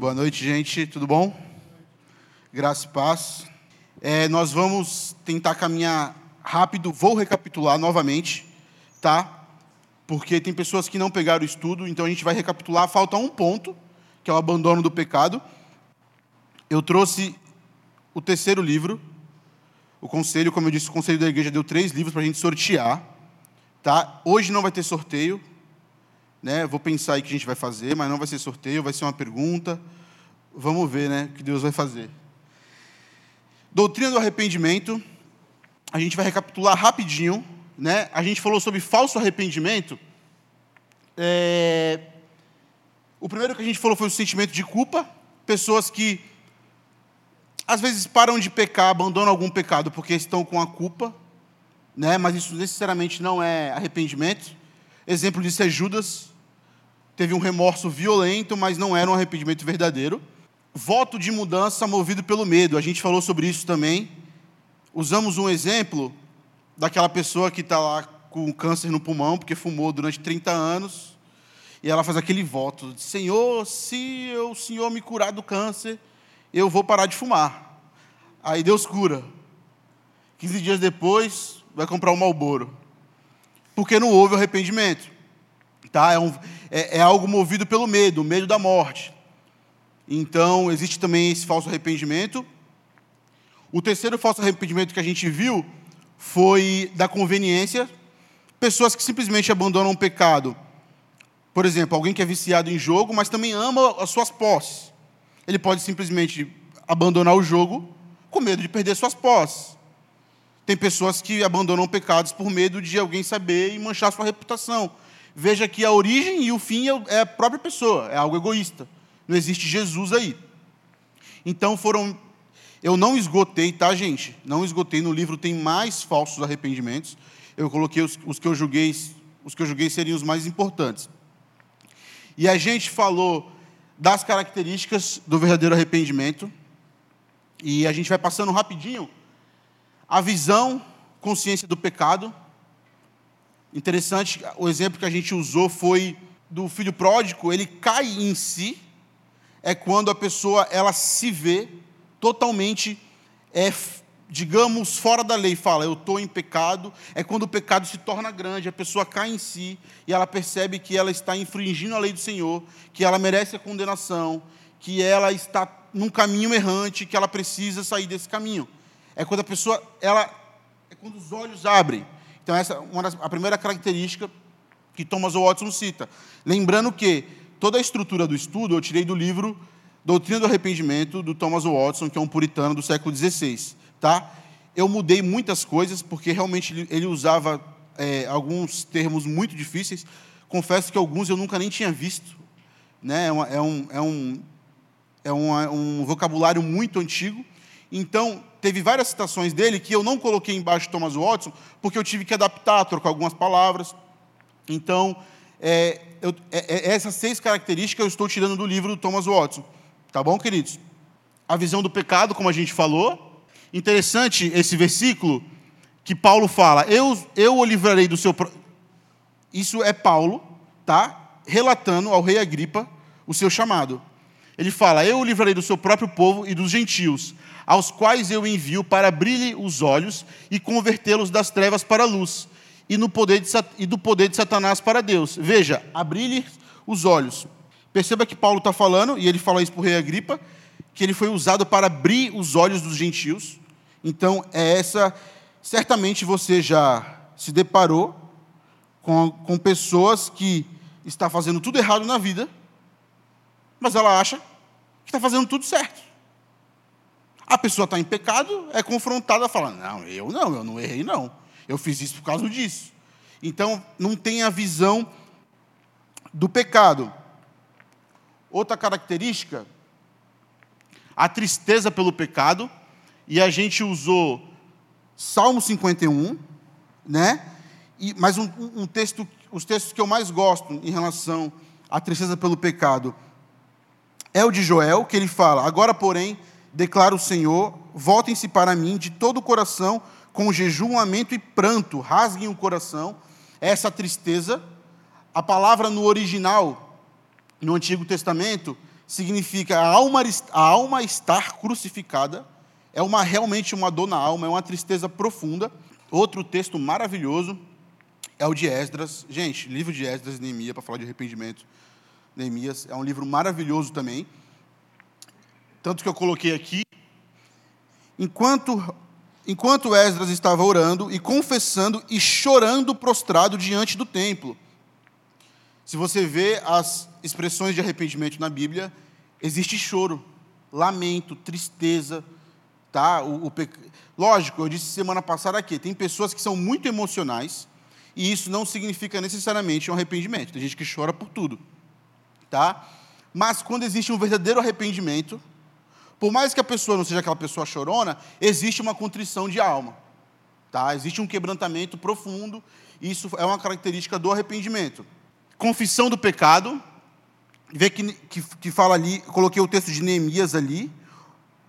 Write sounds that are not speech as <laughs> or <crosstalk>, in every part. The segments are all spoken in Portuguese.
Boa noite, gente. Tudo bom? Graça e paz. É, nós vamos tentar caminhar rápido. Vou recapitular novamente, tá? Porque tem pessoas que não pegaram o estudo, então a gente vai recapitular. Falta um ponto, que é o abandono do pecado. Eu trouxe o terceiro livro. O conselho, como eu disse, o conselho da igreja deu três livros para a gente sortear. Tá? Hoje não vai ter sorteio. Né? Vou pensar aí o que a gente vai fazer, mas não vai ser sorteio, vai ser uma pergunta. Vamos ver né, o que Deus vai fazer. Doutrina do arrependimento. A gente vai recapitular rapidinho. Né? A gente falou sobre falso arrependimento. É... O primeiro que a gente falou foi o sentimento de culpa. Pessoas que às vezes param de pecar, abandonam algum pecado porque estão com a culpa, né? mas isso necessariamente não é arrependimento. Exemplo disso é Judas. Teve um remorso violento, mas não era um arrependimento verdadeiro. Voto de mudança movido pelo medo. A gente falou sobre isso também. Usamos um exemplo daquela pessoa que está lá com câncer no pulmão, porque fumou durante 30 anos. E ela faz aquele voto: Senhor, se o Senhor me curar do câncer, eu vou parar de fumar. Aí Deus cura. 15 dias depois, vai comprar um Malboro. Porque não houve arrependimento. Tá? É, um, é, é algo movido pelo medo, o medo da morte. Então, existe também esse falso arrependimento. O terceiro falso arrependimento que a gente viu foi da conveniência. Pessoas que simplesmente abandonam o pecado. Por exemplo, alguém que é viciado em jogo, mas também ama as suas posses ele pode simplesmente abandonar o jogo com medo de perder suas posses. Tem pessoas que abandonam pecados por medo de alguém saber e manchar sua reputação. Veja que a origem e o fim é, é a própria pessoa, é algo egoísta. Não existe Jesus aí. Então foram. Eu não esgotei, tá, gente? Não esgotei. No livro tem mais falsos arrependimentos. Eu coloquei os, os que eu julguei, os que eu julguei seriam os mais importantes. E a gente falou das características do verdadeiro arrependimento. E a gente vai passando rapidinho a visão, consciência do pecado. Interessante, o exemplo que a gente usou foi do filho pródigo, ele cai em si, é quando a pessoa ela se vê totalmente é, digamos, fora da lei, fala, eu estou em pecado, é quando o pecado se torna grande, a pessoa cai em si e ela percebe que ela está infringindo a lei do Senhor, que ela merece a condenação, que ela está num caminho errante, que ela precisa sair desse caminho. É quando a pessoa, ela, é quando os olhos abrem. Então, essa é uma das, a primeira característica que Thomas Watson cita. Lembrando que toda a estrutura do estudo eu tirei do livro Doutrina do Arrependimento, do Thomas Watson, que é um puritano do século XVI tá? Eu mudei muitas coisas porque realmente ele, usava é, alguns termos muito difíceis. Confesso que alguns eu nunca nem tinha visto, né? É, uma, é um, é um, é um, um vocabulário muito antigo. Então, teve várias citações dele que eu não coloquei embaixo de Thomas Watson, porque eu tive que adaptar, trocar algumas palavras. Então, é, eu, é, é, essas seis características eu estou tirando do livro do Thomas Watson. Tá bom, queridos? A visão do pecado, como a gente falou, Interessante esse versículo que Paulo fala: Eu, eu o livrarei do seu. Isso é Paulo, tá? Relatando ao rei Agripa o seu chamado. Ele fala: Eu o livrarei do seu próprio povo e dos gentios, aos quais eu envio para abrir-lhe os olhos e convertê-los das trevas para a luz, e, no poder de, e do poder de Satanás para Deus. Veja, abrir-lhe os olhos. Perceba que Paulo está falando, e ele fala isso para o rei Agripa, que ele foi usado para abrir os olhos dos gentios. Então, é essa. Certamente você já se deparou com, com pessoas que está fazendo tudo errado na vida, mas ela acha que está fazendo tudo certo. A pessoa está em pecado, é confrontada, fala: Não, eu não, eu não errei, não. Eu fiz isso por causa disso. Então, não tem a visão do pecado. Outra característica, a tristeza pelo pecado e a gente usou Salmo 51, né? E, mas um, um texto, os textos que eu mais gosto em relação à tristeza pelo pecado é o de Joel, que ele fala: Agora, porém, declara o Senhor, voltem-se para mim de todo o coração, com jejum, lamento e pranto, rasguem o coração. Essa tristeza, a palavra no original, no Antigo Testamento, significa a alma, a alma estar crucificada, é uma realmente uma dor na alma, é uma tristeza profunda. Outro texto maravilhoso é o de Esdras. Gente, livro de Esdras e Neemias, para falar de arrependimento. Neemias é um livro maravilhoso também. Tanto que eu coloquei aqui. Enquanto, enquanto Esdras estava orando e confessando e chorando prostrado diante do templo. Se você vê as expressões de arrependimento na Bíblia, existe choro, lamento, tristeza, tá? O, o Lógico, eu disse semana passada aqui, tem pessoas que são muito emocionais e isso não significa necessariamente um arrependimento. Tem gente que chora por tudo, tá? Mas quando existe um verdadeiro arrependimento, por mais que a pessoa não seja aquela pessoa chorona, existe uma contrição de alma, tá? Existe um quebrantamento profundo. Isso é uma característica do arrependimento. Confissão do pecado, vê que, que, que fala ali, coloquei o texto de Neemias ali.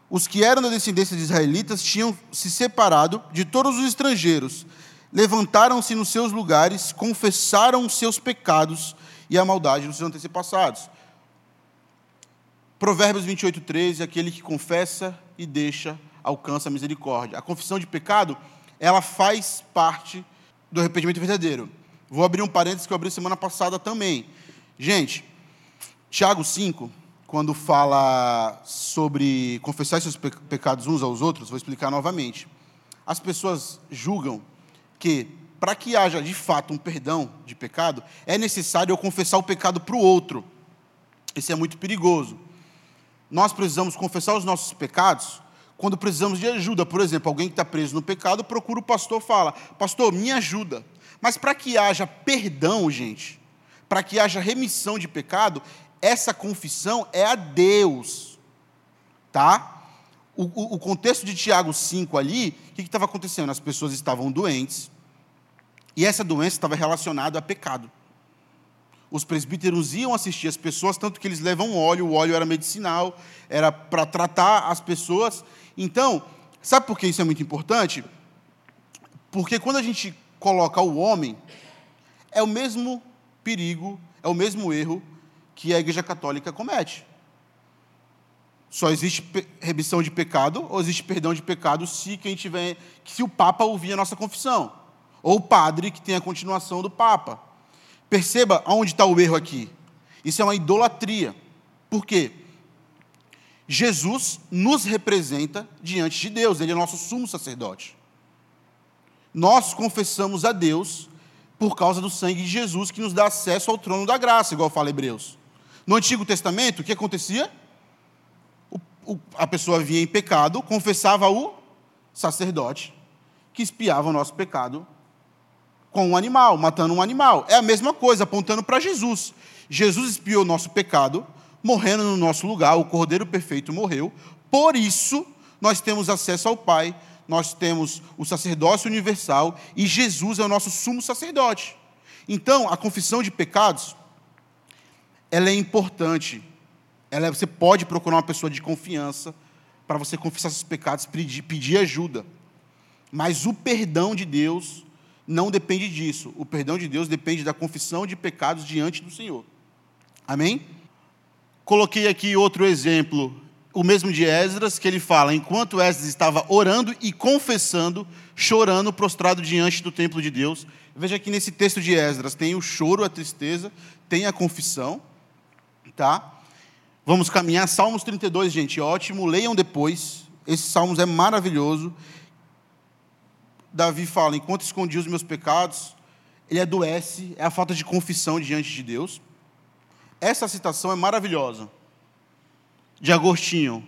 Os que eram da descendência de israelitas tinham se separado de todos os estrangeiros, levantaram-se nos seus lugares, confessaram os seus pecados e a maldade dos seus antepassados. Provérbios 28, 13, aquele que confessa e deixa, alcança a misericórdia. A confissão de pecado, ela faz parte do arrependimento verdadeiro. Vou abrir um parênteses que eu abri semana passada também. Gente, Tiago 5, quando fala sobre confessar seus pecados uns aos outros, vou explicar novamente. As pessoas julgam que, para que haja de fato um perdão de pecado, é necessário eu confessar o pecado para o outro. Isso é muito perigoso nós precisamos confessar os nossos pecados quando precisamos de ajuda. Por exemplo, alguém que está preso no pecado procura o pastor fala: Pastor, me ajuda. Mas para que haja perdão, gente, para que haja remissão de pecado, essa confissão é a Deus. Tá? O, o, o contexto de Tiago 5 ali, o que estava acontecendo? As pessoas estavam doentes, e essa doença estava relacionada a pecado os presbíteros iam assistir as pessoas, tanto que eles levam óleo, o óleo era medicinal, era para tratar as pessoas. Então, sabe por que isso é muito importante? Porque quando a gente coloca o homem, é o mesmo perigo, é o mesmo erro que a Igreja Católica comete. Só existe remissão de pecado ou existe perdão de pecado se quem tiver, se o Papa ouvir a nossa confissão, ou o padre que tem a continuação do Papa. Perceba aonde está o erro aqui. Isso é uma idolatria. Por quê? Jesus nos representa diante de Deus, Ele é nosso sumo sacerdote. Nós confessamos a Deus por causa do sangue de Jesus que nos dá acesso ao trono da graça, igual fala Hebreus. No Antigo Testamento, o que acontecia? O, o, a pessoa vinha em pecado, confessava o sacerdote, que espiava o nosso pecado com um animal, matando um animal. É a mesma coisa, apontando para Jesus. Jesus expiou o nosso pecado, morrendo no nosso lugar, o Cordeiro Perfeito morreu. Por isso, nós temos acesso ao Pai, nós temos o sacerdócio universal e Jesus é o nosso sumo sacerdote. Então, a confissão de pecados, ela é importante. Ela é, você pode procurar uma pessoa de confiança para você confessar seus pecados, pedir, pedir ajuda. Mas o perdão de Deus não depende disso. O perdão de Deus depende da confissão de pecados diante do Senhor. Amém? Coloquei aqui outro exemplo, o mesmo de Esdras, que ele fala: enquanto Esdras estava orando e confessando, chorando, prostrado diante do templo de Deus. Veja que nesse texto de Esdras tem o choro, a tristeza, tem a confissão, tá? Vamos caminhar. Salmos 32, gente, ótimo. Leiam depois. Esse Salmos é maravilhoso. Davi fala: enquanto escondi os meus pecados, ele adoece, é a falta de confissão diante de Deus. Essa citação é maravilhosa. De Agostinho.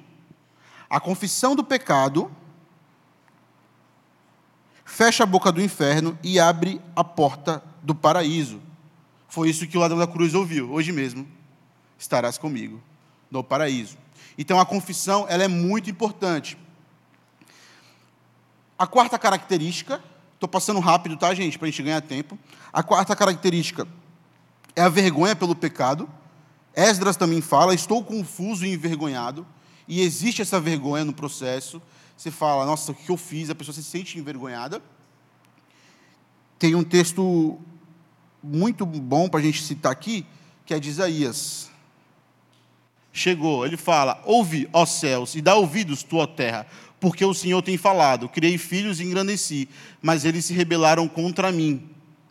A confissão do pecado fecha a boca do inferno e abre a porta do paraíso. Foi isso que o ladrão da cruz ouviu. Hoje mesmo estarás comigo no paraíso. Então a confissão ela é muito importante. A quarta característica, estou passando rápido, tá, gente, para a gente ganhar tempo. A quarta característica é a vergonha pelo pecado. Esdras também fala: estou confuso e envergonhado. E existe essa vergonha no processo. Você fala, nossa, o que eu fiz? A pessoa se sente envergonhada. Tem um texto muito bom para a gente citar aqui, que é de Isaías. Chegou. Ele fala: Ouve, ó céus, e dá ouvidos, tua terra, porque o Senhor tem falado. Criei filhos e engrandeci, mas eles se rebelaram contra mim.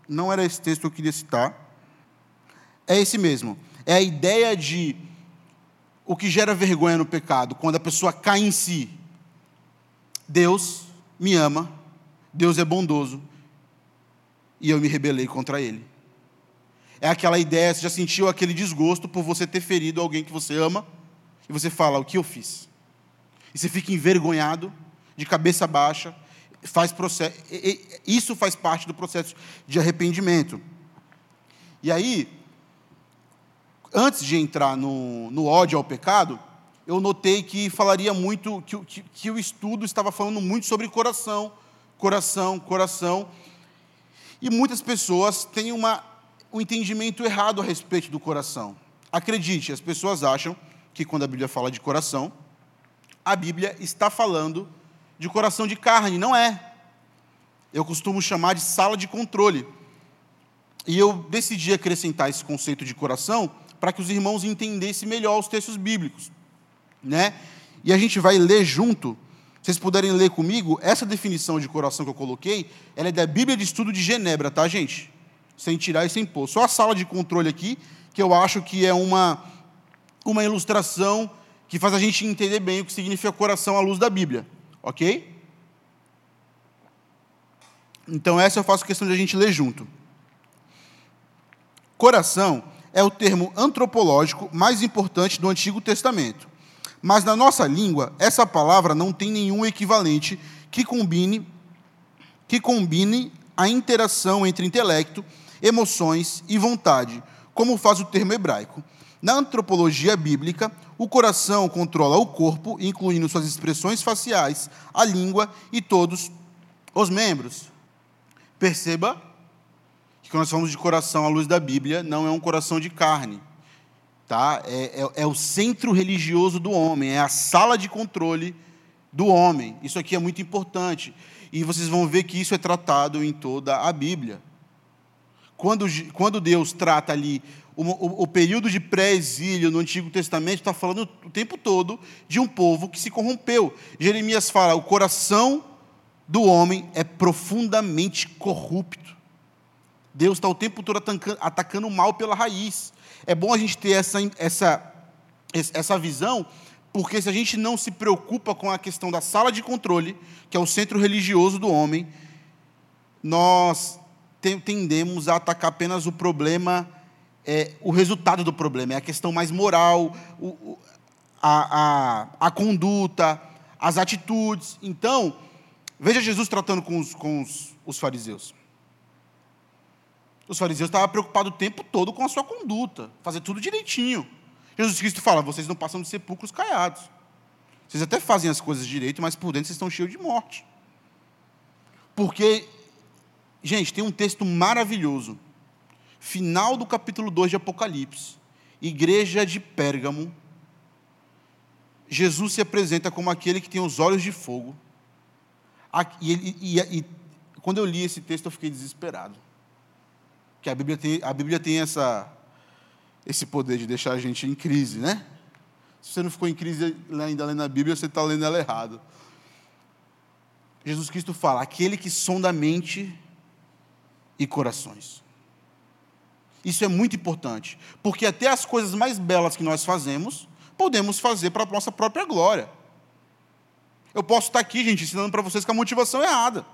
Não era esse texto que eu queria citar. É esse mesmo. É a ideia de o que gera vergonha no pecado, quando a pessoa cai em si. Deus me ama, Deus é bondoso, e eu me rebelei contra Ele. É aquela ideia, você já sentiu aquele desgosto por você ter ferido alguém que você ama, e você fala, o que eu fiz? E você fica envergonhado, de cabeça baixa, faz processo, isso faz parte do processo de arrependimento. E aí, antes de entrar no, no ódio ao pecado, eu notei que falaria muito, que, que, que o estudo estava falando muito sobre coração, coração, coração. E muitas pessoas têm uma, um entendimento errado a respeito do coração. Acredite, as pessoas acham que quando a Bíblia fala de coração, a Bíblia está falando de coração de carne. Não é. Eu costumo chamar de sala de controle. E eu decidi acrescentar esse conceito de coração para que os irmãos entendessem melhor os textos bíblicos. Né? E a gente vai ler junto. Se vocês puderem ler comigo, essa definição de coração que eu coloquei, ela é da Bíblia de Estudo de Genebra, tá, gente? Sem tirar e sem pôr. Só a sala de controle aqui, que eu acho que é uma, uma ilustração que faz a gente entender bem o que significa coração à luz da Bíblia. Ok? Então, essa eu faço questão de a gente ler junto. Coração é o termo antropológico mais importante do Antigo Testamento. Mas na nossa língua, essa palavra não tem nenhum equivalente que combine que combine a interação entre intelecto, emoções e vontade, como faz o termo hebraico. Na antropologia bíblica, o coração controla o corpo, incluindo suas expressões faciais, a língua e todos os membros. Perceba que nós falamos de coração à luz da Bíblia, não é um coração de carne. Tá? É, é, é o centro religioso do homem, é a sala de controle do homem. Isso aqui é muito importante. E vocês vão ver que isso é tratado em toda a Bíblia. Quando, quando Deus trata ali o, o, o período de pré-exílio no Antigo Testamento, está falando o tempo todo de um povo que se corrompeu. Jeremias fala: o coração do homem é profundamente corrupto. Deus está o tempo todo atacando o mal pela raiz. É bom a gente ter essa, essa, essa visão, porque se a gente não se preocupa com a questão da sala de controle, que é o centro religioso do homem, nós tendemos a atacar apenas o problema, é, o resultado do problema, é a questão mais moral, o, a, a, a conduta, as atitudes. Então, veja Jesus tratando com os, com os, os fariseus. Os fariseus estavam preocupados o tempo todo com a sua conduta, fazer tudo direitinho. Jesus Cristo fala: vocês não passam de sepulcros caiados. Vocês até fazem as coisas direito, mas por dentro vocês estão cheios de morte. Porque, gente, tem um texto maravilhoso. Final do capítulo 2 de Apocalipse. Igreja de Pérgamo. Jesus se apresenta como aquele que tem os olhos de fogo. E, e, e, e quando eu li esse texto, eu fiquei desesperado que a Bíblia tem, a Bíblia tem essa, esse poder de deixar a gente em crise, né? Se você não ficou em crise ainda lendo a Bíblia, você está lendo ela errado. Jesus Cristo fala: aquele que sonda a mente e corações. Isso é muito importante, porque até as coisas mais belas que nós fazemos, podemos fazer para a nossa própria glória. Eu posso estar aqui, gente, ensinando para vocês que a motivação é errada.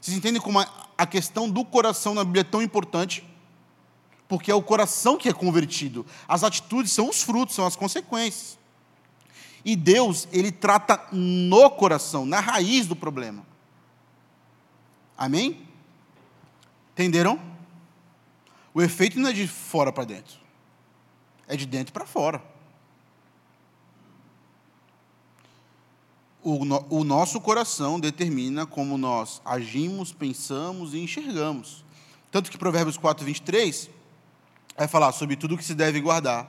Vocês entendem como a questão do coração na Bíblia é tão importante? Porque é o coração que é convertido. As atitudes são os frutos, são as consequências. E Deus, ele trata no coração, na raiz do problema. Amém? Entenderam? O efeito não é de fora para dentro, é de dentro para fora. o, no, o nosso coração determina como nós agimos, pensamos e enxergamos. Tanto que Provérbios 4, 23 vai falar sobre tudo que se deve guardar.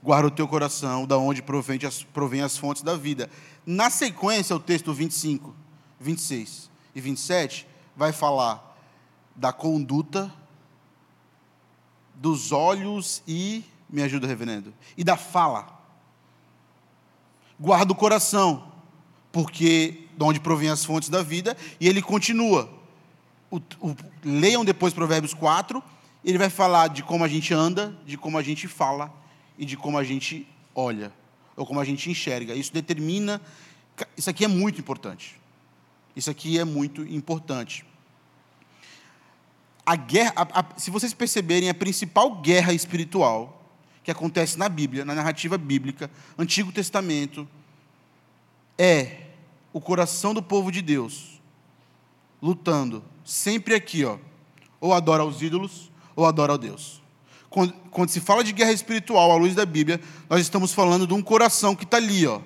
Guarda o teu coração, da onde provém as, provém as fontes da vida. Na sequência, o texto 25, 26 e 27 vai falar da conduta dos olhos e. Me ajuda, reverendo. E da fala. Guarda o coração, porque de onde provém as fontes da vida, e ele continua. O, o, leiam depois Provérbios 4, ele vai falar de como a gente anda, de como a gente fala e de como a gente olha, ou como a gente enxerga. Isso determina. Isso aqui é muito importante. Isso aqui é muito importante. A guerra, a, a, se vocês perceberem, a principal guerra espiritual que acontece na Bíblia, na narrativa bíblica, Antigo Testamento, é o coração do povo de Deus lutando, sempre aqui, ó, ou adora aos ídolos, ou adora a Deus. Quando, quando, se fala de guerra espiritual à luz da Bíblia, nós estamos falando de um coração que está ali, ó.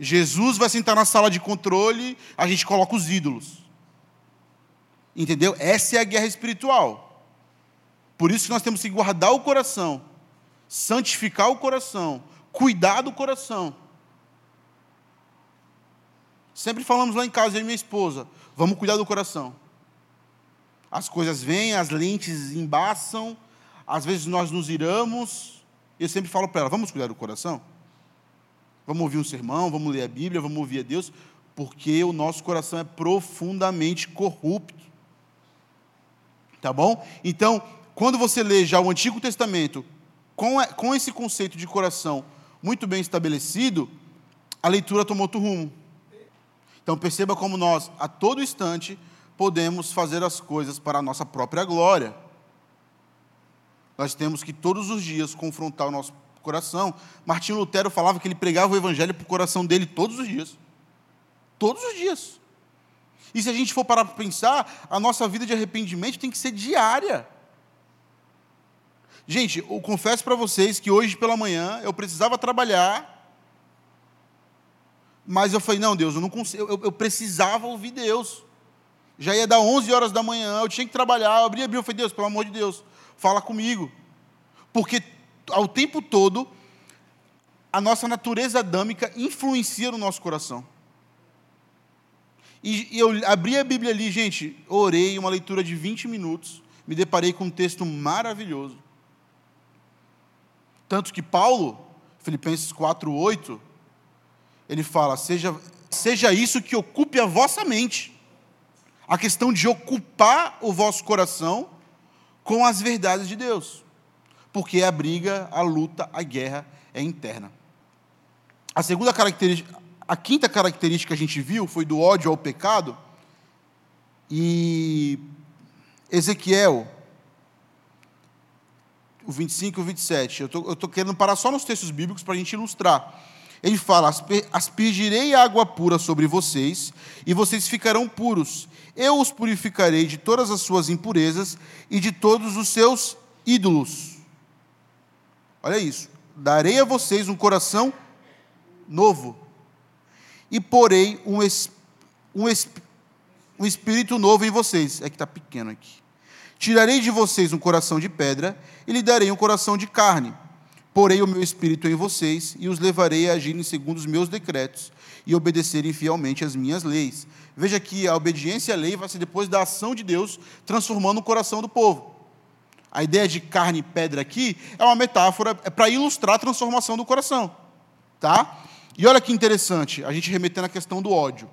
Jesus vai sentar na sala de controle, a gente coloca os ídolos. Entendeu? Essa é a guerra espiritual. Por isso que nós temos que guardar o coração, santificar o coração, cuidar do coração. Sempre falamos lá em casa, eu e minha esposa, vamos cuidar do coração. As coisas vêm, as lentes embaçam, às vezes nós nos iramos. Eu sempre falo para ela, vamos cuidar do coração? Vamos ouvir um sermão, vamos ler a Bíblia, vamos ouvir a Deus, porque o nosso coração é profundamente corrupto. Tá bom? Então, quando você lê já o Antigo Testamento, com, com esse conceito de coração muito bem estabelecido, a leitura tomou outro rumo. Então perceba como nós, a todo instante, podemos fazer as coisas para a nossa própria glória. Nós temos que todos os dias confrontar o nosso coração. Martinho Lutero falava que ele pregava o evangelho para o coração dele todos os dias. Todos os dias. E se a gente for parar para pensar, a nossa vida de arrependimento tem que ser diária. Gente, eu confesso para vocês que hoje pela manhã eu precisava trabalhar mas eu falei, não, Deus, eu não consigo, eu, eu, precisava ouvir Deus. Já ia dar 11 horas da manhã, eu tinha que trabalhar, eu abri a Bíblia, eu falei, Deus, pelo amor de Deus, fala comigo. Porque ao tempo todo, a nossa natureza adâmica influencia no nosso coração. E, e eu abri a Bíblia ali, gente, orei uma leitura de 20 minutos, me deparei com um texto maravilhoso. Tanto que Paulo, Filipenses 4, 8, ele fala: seja, seja isso que ocupe a vossa mente. A questão de ocupar o vosso coração com as verdades de Deus. Porque a briga, a luta, a guerra é interna. A segunda característica, a quinta característica que a gente viu foi do ódio ao pecado. E Ezequiel, o 25 e o 27. Eu estou querendo parar só nos textos bíblicos para a gente ilustrar. Ele fala: Aspergirei água pura sobre vocês, e vocês ficarão puros. Eu os purificarei de todas as suas impurezas e de todos os seus ídolos. Olha isso. Darei a vocês um coração novo, e porei um, um, um espírito novo em vocês. É que está pequeno aqui. Tirarei de vocês um coração de pedra e lhe darei um coração de carne Porei o meu espírito em vocês e os levarei a agirem segundo os meus decretos e obedecerem fielmente as minhas leis. Veja que a obediência à lei vai ser depois da ação de Deus transformando o coração do povo. A ideia de carne e pedra aqui é uma metáfora é para ilustrar a transformação do coração, tá? E olha que interessante, a gente remetendo à questão do ódio.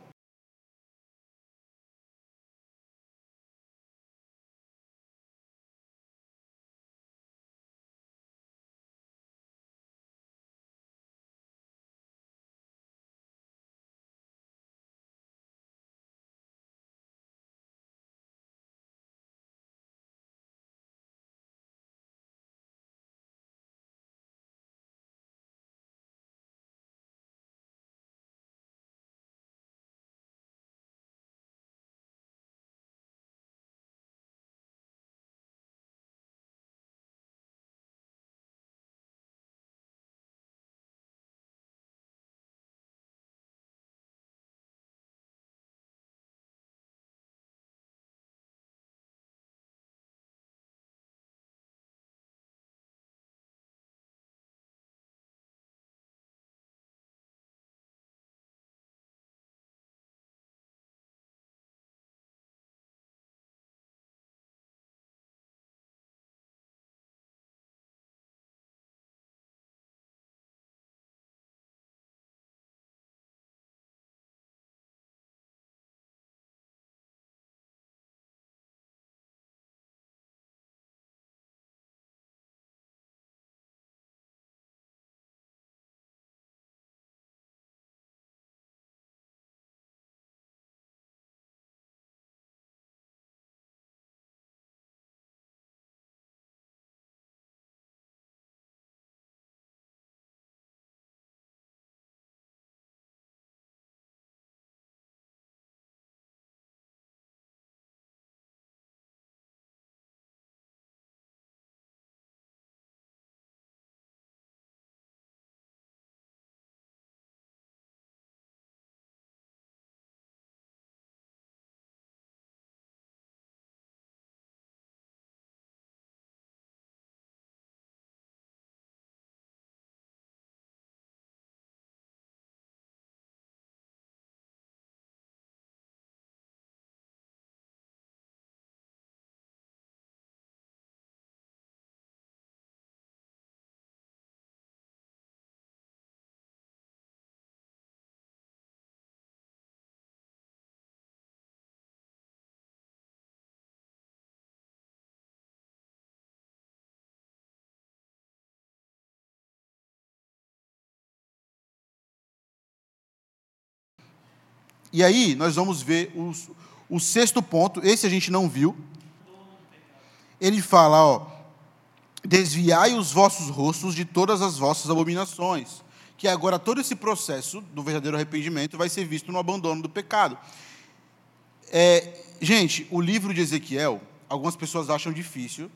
E aí nós vamos ver os, o sexto ponto, esse a gente não viu. Ele fala, ó, desviai os vossos rostos de todas as vossas abominações. Que agora todo esse processo do verdadeiro arrependimento vai ser visto no abandono do pecado. É, gente, o livro de Ezequiel, algumas pessoas acham difícil,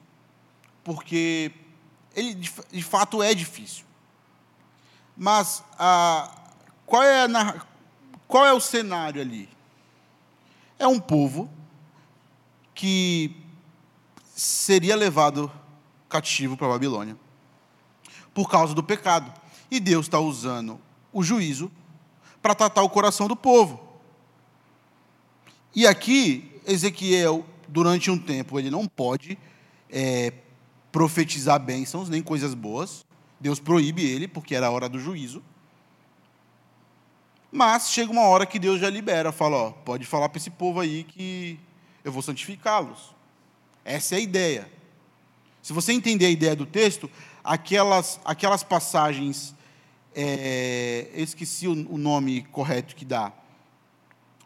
porque ele de, fato é difícil. Mas a, qual, é a, qual é o cenário ali? É um povo que seria levado cativo para a Babilônia por causa do pecado. E Deus está usando o juízo para tratar o coração do povo. E aqui, Ezequiel, durante um tempo, ele não pode é, profetizar bênçãos nem coisas boas. Deus proíbe ele, porque era a hora do juízo. Mas chega uma hora que Deus já libera, fala, ó, pode falar para esse povo aí que eu vou santificá-los. Essa é a ideia. Se você entender a ideia do texto, aquelas, aquelas passagens, é, eu esqueci o, o nome correto que dá,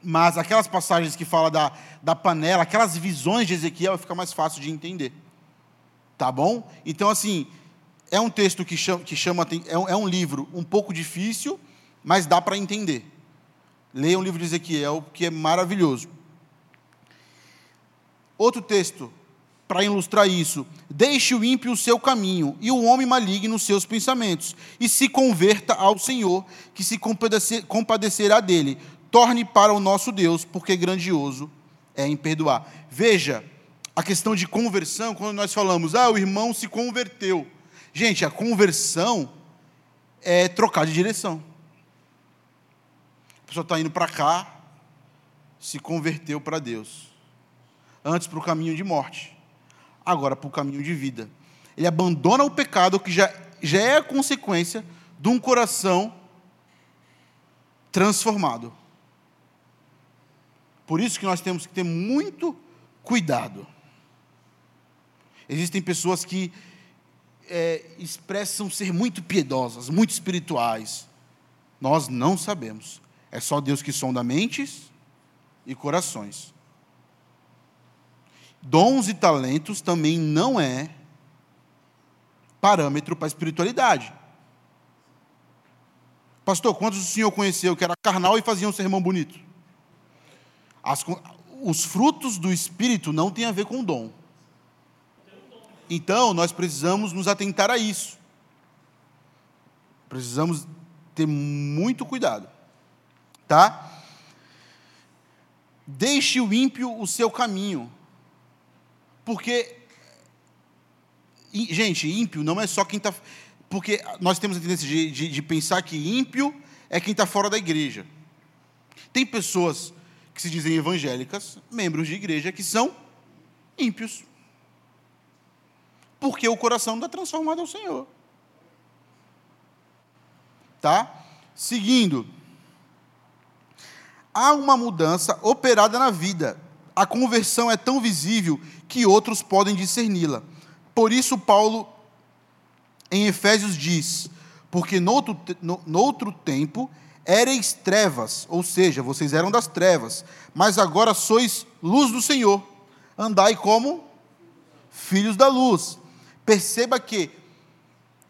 mas aquelas passagens que fala da, da panela, aquelas visões de Ezequiel, fica mais fácil de entender. Tá bom? Então, assim, é um texto que chama, que chama é, um, é um livro um pouco difícil, mas dá para entender. Leia o livro de Ezequiel, que é maravilhoso. Outro texto, para ilustrar isso: Deixe o ímpio o seu caminho, e o homem maligno os seus pensamentos, e se converta ao Senhor, que se compadecer, compadecerá dele. Torne para o nosso Deus, porque grandioso é em perdoar. Veja, a questão de conversão, quando nós falamos, ah, o irmão se converteu. Gente, a conversão é trocar de direção pessoa está indo para cá, se converteu para Deus. Antes para o caminho de morte, agora para o caminho de vida. Ele abandona o pecado que já, já é a consequência de um coração transformado. Por isso que nós temos que ter muito cuidado. Existem pessoas que é, expressam ser muito piedosas, muito espirituais. Nós não sabemos. É só Deus que sonda mentes e corações. Dons e talentos também não é parâmetro para a espiritualidade. Pastor, quantos o senhor conheceu que era carnal e fazia um sermão bonito? As, os frutos do Espírito não têm a ver com dom. Então, nós precisamos nos atentar a isso. Precisamos ter muito cuidado tá? Deixe o ímpio o seu caminho. Porque, gente, ímpio não é só quem está. Porque nós temos a tendência de, de, de pensar que ímpio é quem está fora da igreja. Tem pessoas que se dizem evangélicas, membros de igreja, que são ímpios. Porque o coração não está transformado ao Senhor. Tá? Seguindo há uma mudança operada na vida. A conversão é tão visível que outros podem discerni-la. Por isso, Paulo, em Efésios, diz: Porque noutro, no, noutro tempo ereis trevas, ou seja, vocês eram das trevas, mas agora sois luz do Senhor. Andai como filhos da luz. Perceba que,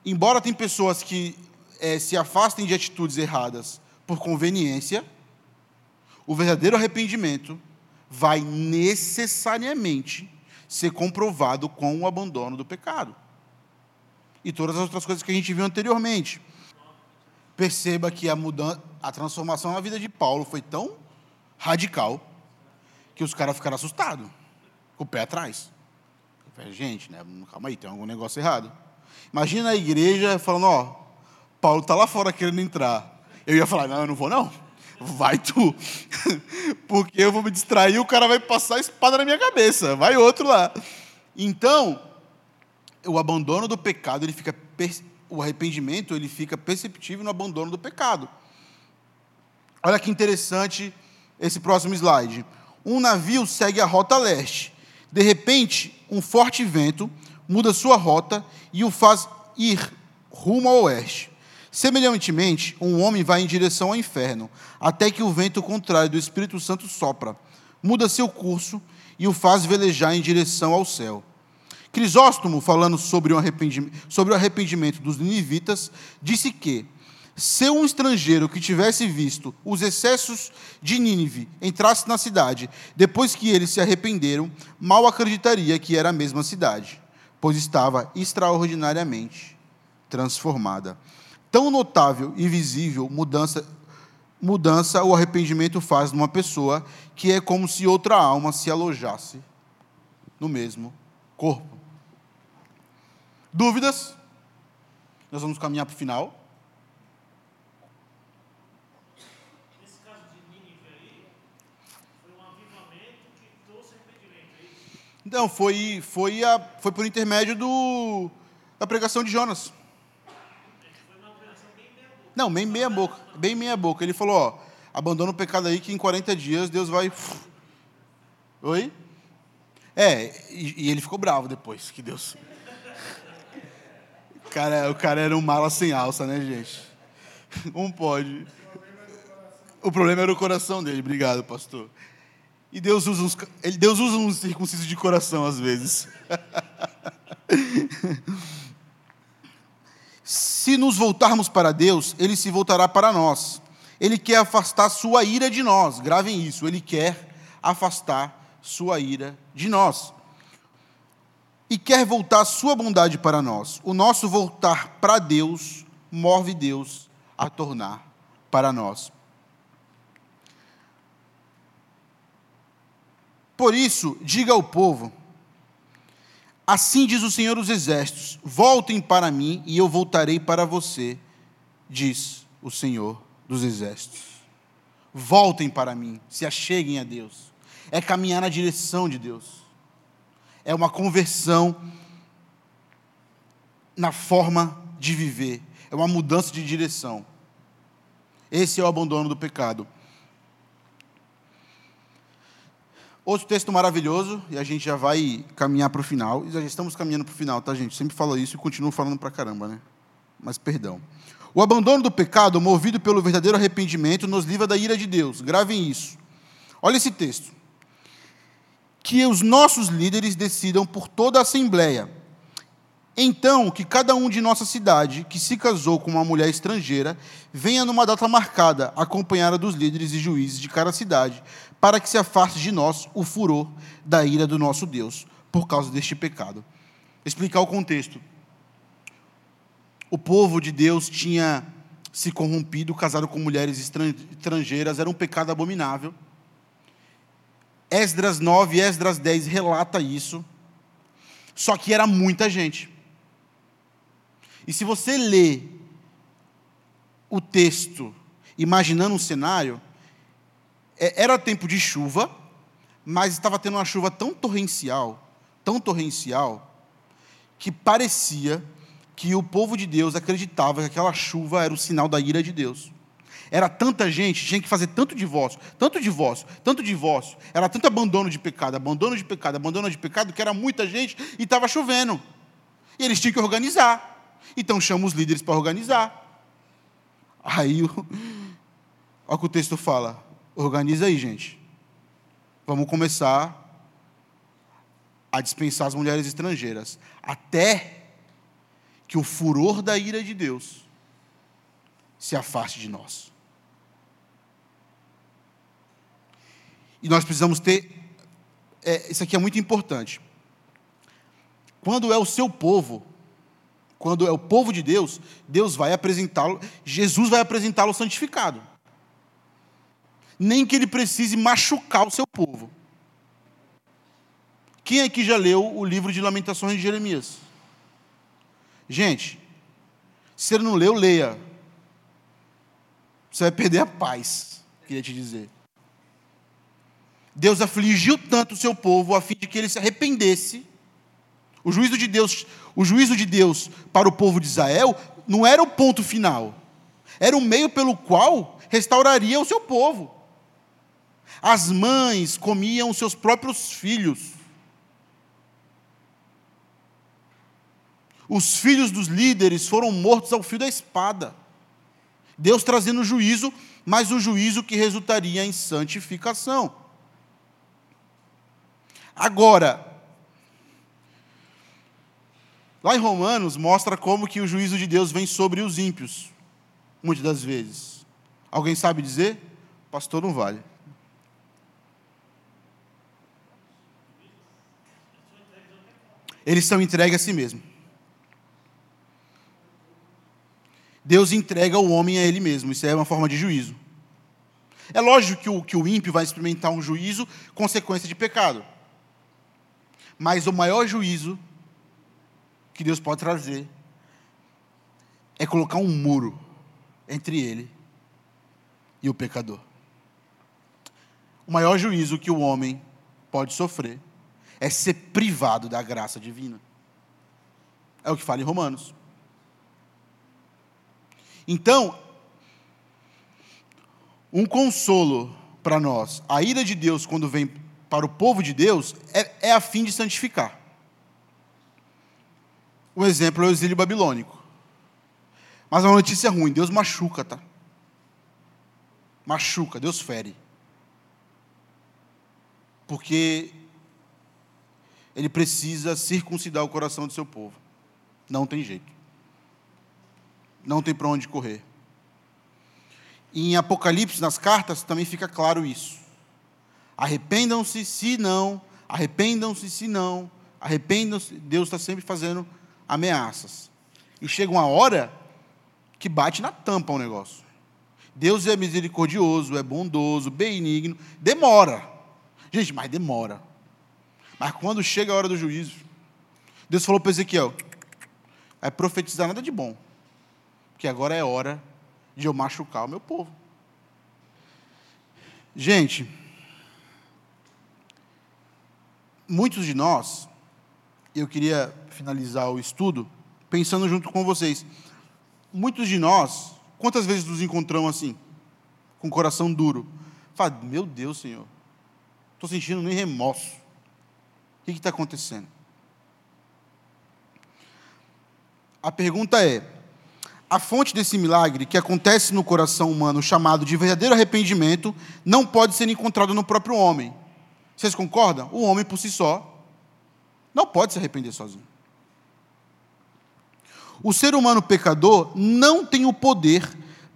embora tem pessoas que é, se afastem de atitudes erradas por conveniência, o verdadeiro arrependimento vai necessariamente ser comprovado com o abandono do pecado. E todas as outras coisas que a gente viu anteriormente. Perceba que a mudança, a transformação na vida de Paulo foi tão radical que os caras ficaram assustados, com o pé atrás. Falei, gente, né, calma aí, tem algum negócio errado. Imagina a igreja falando, ó, Paulo está lá fora querendo entrar. Eu ia falar, não, eu não vou não vai tu. <laughs> Porque eu vou me distrair, o cara vai passar a espada na minha cabeça, vai outro lá. Então, o abandono do pecado, ele fica o arrependimento, ele fica perceptível no abandono do pecado. Olha que interessante esse próximo slide. Um navio segue a rota leste. De repente, um forte vento muda sua rota e o faz ir rumo ao oeste. Semelhantemente, um homem vai em direção ao inferno, até que o vento contrário do Espírito Santo sopra, muda seu curso e o faz velejar em direção ao céu. Crisóstomo, falando sobre o arrependimento, sobre o arrependimento dos ninivitas, disse que, se um estrangeiro que tivesse visto os excessos de Nínive entrasse na cidade, depois que eles se arrependeram, mal acreditaria que era a mesma cidade, pois estava extraordinariamente transformada. Tão notável e visível mudança, mudança o arrependimento faz numa pessoa que é como se outra alma se alojasse no mesmo corpo. Dúvidas? Nós vamos caminhar para o final. Nesse caso de Nínive aí, foi um avivamento que trouxe arrependimento, é? Então, foi, foi, a, foi por intermédio do, da pregação de Jonas. Foi uma operação bem meia boca. Não, bem meia boca. Bem meia boca. Ele falou, ó, abandona o pecado aí que em 40 dias Deus vai. Oi? É, e, e ele ficou bravo depois, que Deus. <laughs> O cara, o cara era um mala sem alça, né, gente? Um pode. O problema era o coração dele, obrigado, pastor. E Deus usa uns, Deus usa uns circuncisos de coração às vezes. <laughs> Se nos voltarmos para Deus, Ele se voltará para nós. Ele quer afastar sua ira de nós. Gravem isso. Ele quer afastar sua ira de nós. E quer voltar sua bondade para nós. O nosso voltar para Deus move Deus a tornar para nós. Por isso, diga ao povo: Assim diz o Senhor dos Exércitos: Voltem para mim e eu voltarei para você, diz o Senhor dos Exércitos. Voltem para mim, se acheguem a Deus. É caminhar na direção de Deus. É uma conversão na forma de viver. É uma mudança de direção. Esse é o abandono do pecado. Outro texto maravilhoso, e a gente já vai caminhar para o final. E já estamos caminhando para o final, tá, gente? Sempre falo isso e continuo falando para caramba, né? Mas perdão. O abandono do pecado, movido pelo verdadeiro arrependimento, nos livra da ira de Deus. Gravem isso. Olha esse texto. Que os nossos líderes decidam por toda a assembleia. Então, que cada um de nossa cidade que se casou com uma mulher estrangeira venha numa data marcada, acompanhada dos líderes e juízes de cada cidade, para que se afaste de nós o furor da ira do nosso Deus, por causa deste pecado. Explicar o contexto. O povo de Deus tinha se corrompido, casado com mulheres estran- estrangeiras, era um pecado abominável. Esdras 9 e Esdras 10 relata isso. Só que era muita gente. E se você lê o texto imaginando um cenário, era tempo de chuva, mas estava tendo uma chuva tão torrencial, tão torrencial, que parecia que o povo de Deus acreditava que aquela chuva era o sinal da ira de Deus. Era tanta gente, tinha que fazer tanto divórcio, tanto divórcio, tanto divórcio. Era tanto abandono de pecado, abandono de pecado, abandono de pecado, que era muita gente e estava chovendo. E eles tinham que organizar. Então chama os líderes para organizar. Aí, <laughs> olha o que o texto fala. Organiza aí, gente. Vamos começar a dispensar as mulheres estrangeiras. Até que o furor da ira de Deus se afaste de nós. E nós precisamos ter. é, isso aqui é muito importante. Quando é o seu povo, quando é o povo de Deus, Deus vai apresentá-lo, Jesus vai apresentá-lo santificado. Nem que ele precise machucar o seu povo. Quem aqui já leu o livro de Lamentações de Jeremias? Gente, se você não leu, leia. Você vai perder a paz, queria te dizer. Deus afligiu tanto o seu povo a fim de que ele se arrependesse. O juízo de Deus, o juízo de Deus para o povo de Israel não era o ponto final. Era o meio pelo qual restauraria o seu povo. As mães comiam seus próprios filhos. Os filhos dos líderes foram mortos ao fio da espada. Deus trazendo juízo, mas o juízo que resultaria em santificação. Agora, lá em Romanos mostra como que o juízo de Deus vem sobre os ímpios, muitas das vezes. Alguém sabe dizer? Pastor não vale. Eles são entregues a si mesmo. Deus entrega o homem a ele mesmo. Isso é uma forma de juízo. É lógico que o, que o ímpio vai experimentar um juízo consequência de pecado. Mas o maior juízo que Deus pode trazer é colocar um muro entre ele e o pecador. O maior juízo que o homem pode sofrer é ser privado da graça divina. É o que fala em Romanos. Então, um consolo para nós, a ira de Deus, quando vem para o povo de Deus, é, é a fim de santificar. O exemplo é o exílio babilônico. Mas uma notícia ruim: Deus machuca, tá? Machuca, Deus fere. Porque ele precisa circuncidar o coração do seu povo. Não tem jeito. Não tem para onde correr. E em Apocalipse, nas cartas, também fica claro isso. Arrependam-se se não, arrependam-se se não, arrependam-se. Deus está sempre fazendo ameaças. E chega uma hora que bate na tampa o negócio. Deus é misericordioso, é bondoso, benigno. Demora. Gente, mas demora. Mas quando chega a hora do juízo, Deus falou para Ezequiel: vai profetizar nada de bom, porque agora é hora de eu machucar o meu povo. Gente, muitos de nós, eu queria finalizar o estudo pensando junto com vocês. Muitos de nós, quantas vezes nos encontramos assim, com o coração duro? Fala, meu Deus, Senhor, estou sentindo nem remorso. O que está acontecendo? A pergunta é: a fonte desse milagre que acontece no coração humano, chamado de verdadeiro arrependimento, não pode ser encontrado no próprio homem. Vocês concordam? O homem por si só não pode se arrepender sozinho. O ser humano pecador não tem o poder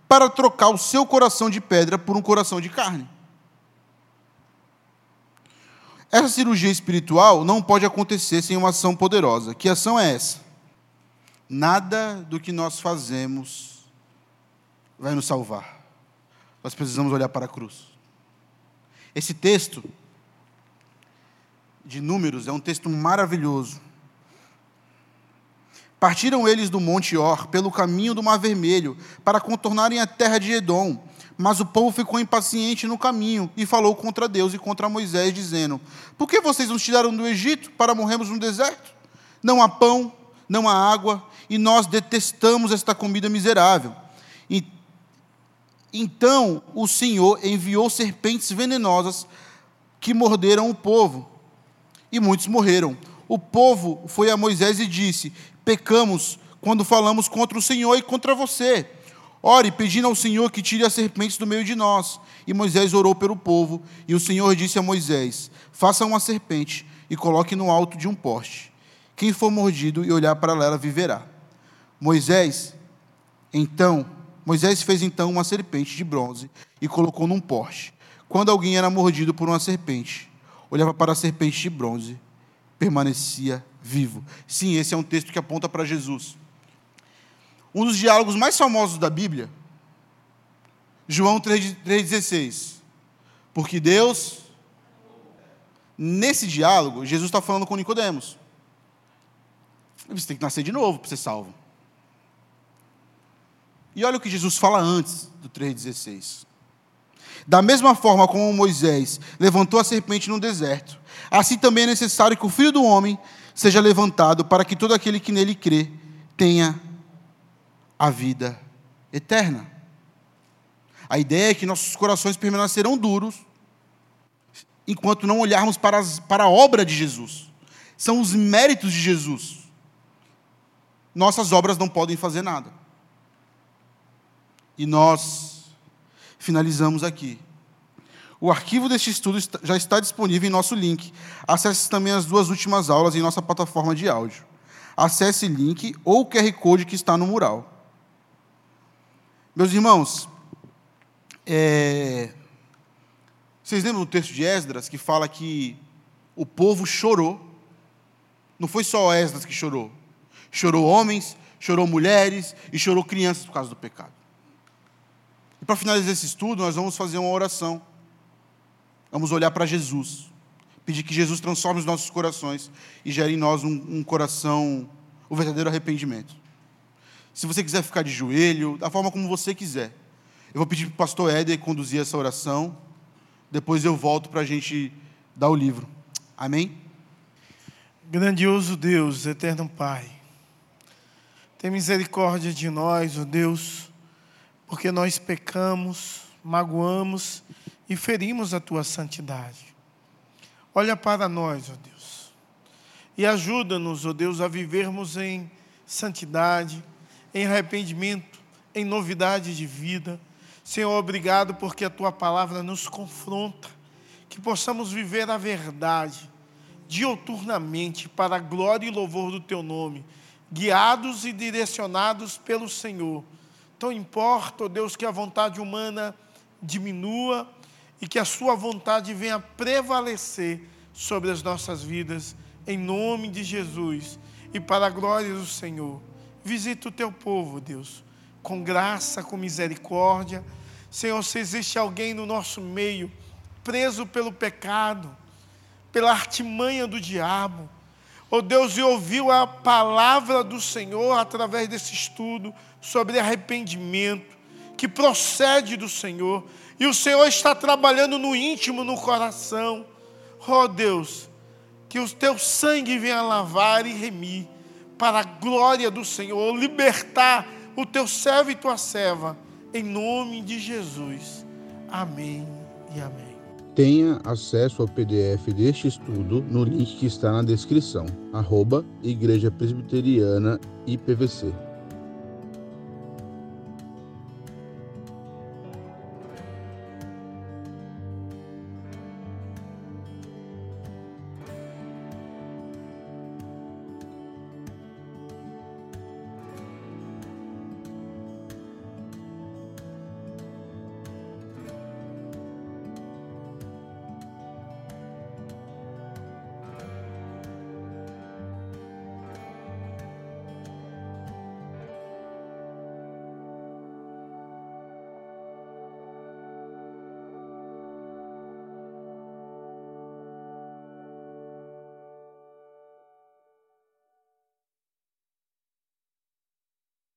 para trocar o seu coração de pedra por um coração de carne. Essa cirurgia espiritual não pode acontecer sem uma ação poderosa. Que ação é essa? Nada do que nós fazemos vai nos salvar. Nós precisamos olhar para a cruz. Esse texto de Números é um texto maravilhoso. Partiram eles do Monte Or pelo caminho do Mar Vermelho para contornarem a terra de Edom mas o povo ficou impaciente no caminho e falou contra Deus e contra Moisés, dizendo: Por que vocês nos tiraram do Egito para morrermos no deserto? Não há pão, não há água, e nós detestamos esta comida miserável. E, então o Senhor enviou serpentes venenosas que morderam o povo, e muitos morreram. O povo foi a Moisés e disse: Pecamos quando falamos contra o Senhor e contra você. Ore, pedindo ao Senhor que tire as serpentes do meio de nós. E Moisés orou pelo povo, e o Senhor disse a Moisés: Faça uma serpente e coloque no alto de um poste. Quem for mordido e olhar para ela viverá. Moisés, então, Moisés fez então uma serpente de bronze e colocou num poste. Quando alguém era mordido por uma serpente, olhava para a serpente de bronze, permanecia vivo. Sim, esse é um texto que aponta para Jesus um dos diálogos mais famosos da Bíblia, João 3,16. Porque Deus, nesse diálogo, Jesus está falando com Nicodemos. Você tem que nascer de novo para ser salvo. E olha o que Jesus fala antes do 3,16. Da mesma forma como Moisés levantou a serpente no deserto, assim também é necessário que o Filho do Homem seja levantado para que todo aquele que nele crê tenha a vida eterna. A ideia é que nossos corações permanecerão duros enquanto não olharmos para, as, para a obra de Jesus. São os méritos de Jesus. Nossas obras não podem fazer nada. E nós finalizamos aqui. O arquivo deste estudo já está disponível em nosso link. Acesse também as duas últimas aulas em nossa plataforma de áudio. Acesse link ou o QR Code que está no mural. Meus irmãos, é... vocês lembram do texto de Esdras que fala que o povo chorou? Não foi só Esdras que chorou. Chorou homens, chorou mulheres e chorou crianças por causa do pecado. E para finalizar esse estudo, nós vamos fazer uma oração. Vamos olhar para Jesus. Pedir que Jesus transforme os nossos corações e gere em nós um, um coração, o um verdadeiro arrependimento. Se você quiser ficar de joelho, da forma como você quiser. Eu vou pedir para o pastor Éder conduzir essa oração. Depois eu volto para a gente dar o livro. Amém? Grandioso Deus, eterno Pai. Tem misericórdia de nós, ó oh Deus, porque nós pecamos, magoamos e ferimos a tua santidade. Olha para nós, ó oh Deus, e ajuda-nos, ó oh Deus, a vivermos em santidade, em arrependimento, em novidade de vida. Senhor, obrigado porque a tua palavra nos confronta, que possamos viver a verdade dioturnamente para a glória e louvor do teu nome, guiados e direcionados pelo Senhor. Então importa, ó Deus, que a vontade humana diminua e que a Sua vontade venha prevalecer sobre as nossas vidas, em nome de Jesus e para a glória do Senhor. Visita o teu povo, Deus, com graça, com misericórdia. Senhor, se existe alguém no nosso meio preso pelo pecado, pela artimanha do diabo, oh Deus, e ouviu a palavra do Senhor através desse estudo sobre arrependimento, que procede do Senhor, e o Senhor está trabalhando no íntimo, no coração. Oh Deus, que o teu sangue venha lavar e remir, para a glória do Senhor, libertar o teu servo e tua serva, em nome de Jesus. Amém e amém. Tenha acesso ao PDF deste estudo no link que está na descrição, arroba Igreja Presbiteriana IPVC.